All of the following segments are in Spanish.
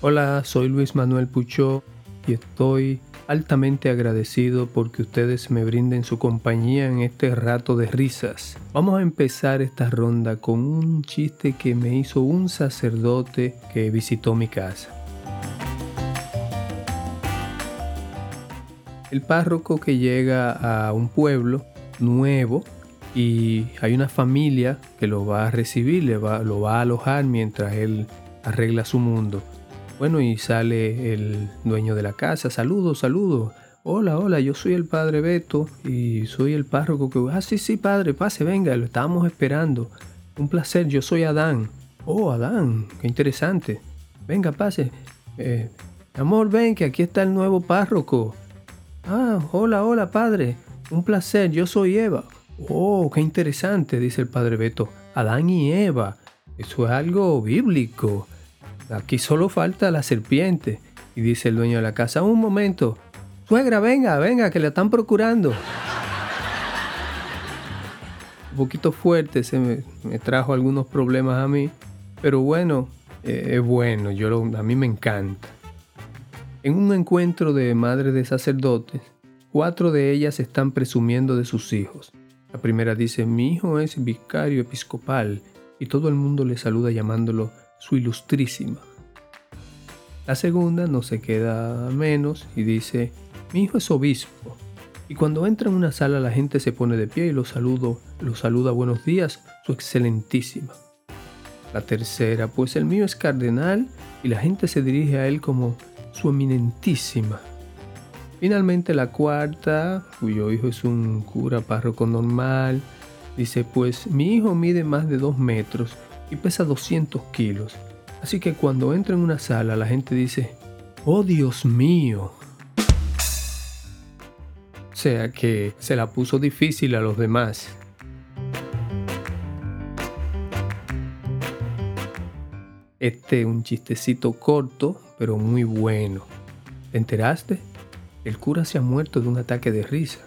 Hola, soy Luis Manuel Puchó y estoy altamente agradecido porque ustedes me brinden su compañía en este rato de risas. Vamos a empezar esta ronda con un chiste que me hizo un sacerdote que visitó mi casa. El párroco que llega a un pueblo nuevo y hay una familia que lo va a recibir, le va, lo va a alojar mientras él arregla su mundo. Bueno, y sale el dueño de la casa, saludos, saludos. Hola, hola, yo soy el padre Beto y soy el párroco que... Ah, sí, sí, padre, pase, venga, lo estábamos esperando. Un placer, yo soy Adán. Oh, Adán, qué interesante. Venga, pase. Eh, amor, ven, que aquí está el nuevo párroco. Ah, hola, hola, padre. Un placer, yo soy Eva. Oh, qué interesante, dice el padre Beto. Adán y Eva. Eso es algo bíblico. Aquí solo falta la serpiente. Y dice el dueño de la casa, un momento. Suegra, venga, venga, que le están procurando. Un poquito fuerte, se me, trajo algunos problemas a mí. Pero bueno, eh, es bueno, yo a mí me encanta. En un encuentro de madres de sacerdotes, cuatro de ellas están presumiendo de sus hijos. La primera dice, mi hijo es vicario episcopal y todo el mundo le saluda llamándolo su ilustrísima. La segunda no se queda menos y dice, mi hijo es obispo. Y cuando entra en una sala la gente se pone de pie y lo, saludo, lo saluda buenos días, su excelentísima. La tercera, pues el mío es cardenal y la gente se dirige a él como su eminentísima. Finalmente la cuarta, cuyo hijo es un cura párroco normal, dice pues mi hijo mide más de dos metros y pesa 200 kilos. Así que cuando entra en una sala la gente dice, oh Dios mío. O sea que se la puso difícil a los demás. Este es un chistecito corto, pero muy bueno. ¿Te enteraste? El cura se ha muerto de un ataque de risa.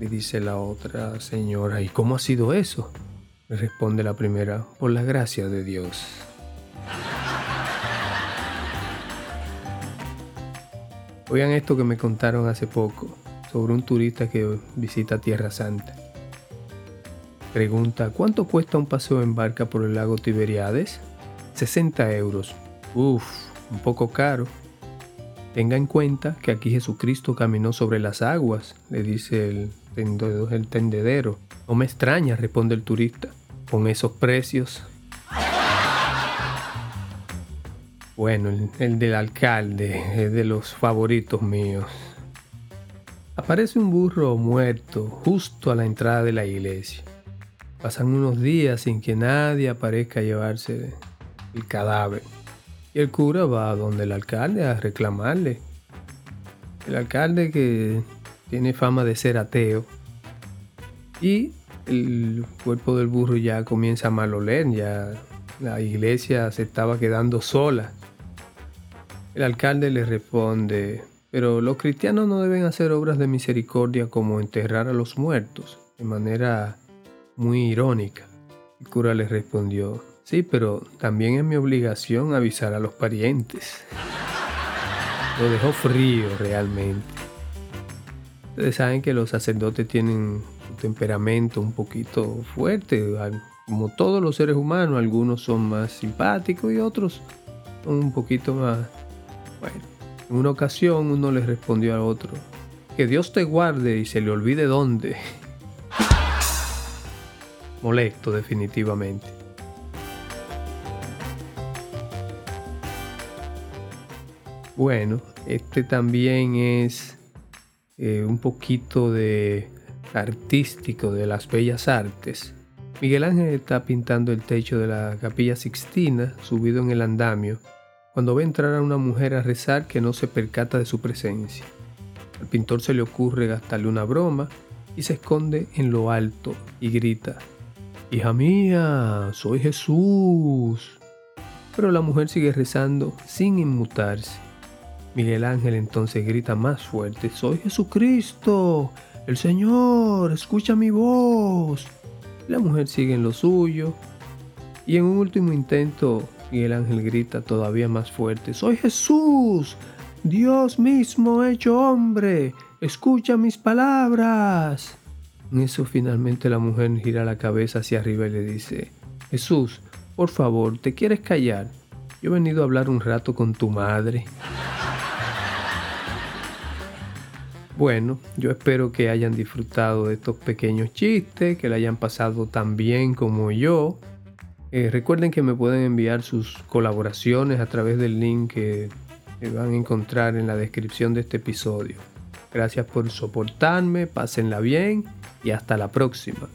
Le dice la otra señora, ¿y cómo ha sido eso? Responde la primera, por la gracia de Dios. Oigan esto que me contaron hace poco sobre un turista que visita Tierra Santa. Pregunta, ¿cuánto cuesta un paseo en barca por el lago Tiberiades? 60 euros. Uf, un poco caro. Tenga en cuenta que aquí Jesucristo caminó sobre las aguas, le dice el, el tendedero. No me extraña, responde el turista, con esos precios. Bueno, el, del alcalde es de los favoritos míos. Aparece un burro muerto justo a la entrada de la iglesia. Pasan unos días sin que nadie aparezca a llevarse el cadáver. Y el cura va a donde el alcalde a reclamarle. El alcalde que tiene fama de ser ateo. Y el cuerpo del burro ya comienza a maloler, ya la iglesia se estaba quedando sola. El alcalde le responde, pero los cristianos no deben hacer obras de misericordia como enterrar a los muertos, de manera muy irónica. El cura le respondió, Sí, pero también es mi obligación avisar a los parientes. Lo dejó frío realmente. Ustedes saben que los sacerdotes tienen temperamento un poquito fuerte, como todos los seres humanos, algunos son más simpáticos y otros un poquito más... Bueno, en una ocasión uno le respondió al otro, que Dios te guarde y se le olvide dónde. Molesto definitivamente. Bueno, este también es eh, un poquito de artístico de las bellas artes. Miguel Ángel está pintando el techo de la capilla Sixtina, subido en el andamio, cuando ve entrar a una mujer a rezar que no se percata de su presencia. Al pintor se le ocurre gastarle una broma y se esconde en lo alto y grita, Hija mía, soy Jesús. Pero la mujer sigue rezando sin inmutarse. Miguel Ángel entonces grita más fuerte, soy Jesucristo, el Señor, escucha mi voz. La mujer sigue en lo suyo y en un último intento el ángel grita todavía más fuerte, Soy Jesús, Dios mismo hecho hombre, escucha mis palabras. En eso finalmente la mujer gira la cabeza hacia arriba y le dice, Jesús, por favor, ¿te quieres callar? Yo he venido a hablar un rato con tu madre. Bueno, yo espero que hayan disfrutado de estos pequeños chistes, que la hayan pasado tan bien como yo. Eh, recuerden que me pueden enviar sus colaboraciones a través del link que van a encontrar en la descripción de este episodio. Gracias por soportarme, pásenla bien y hasta la próxima.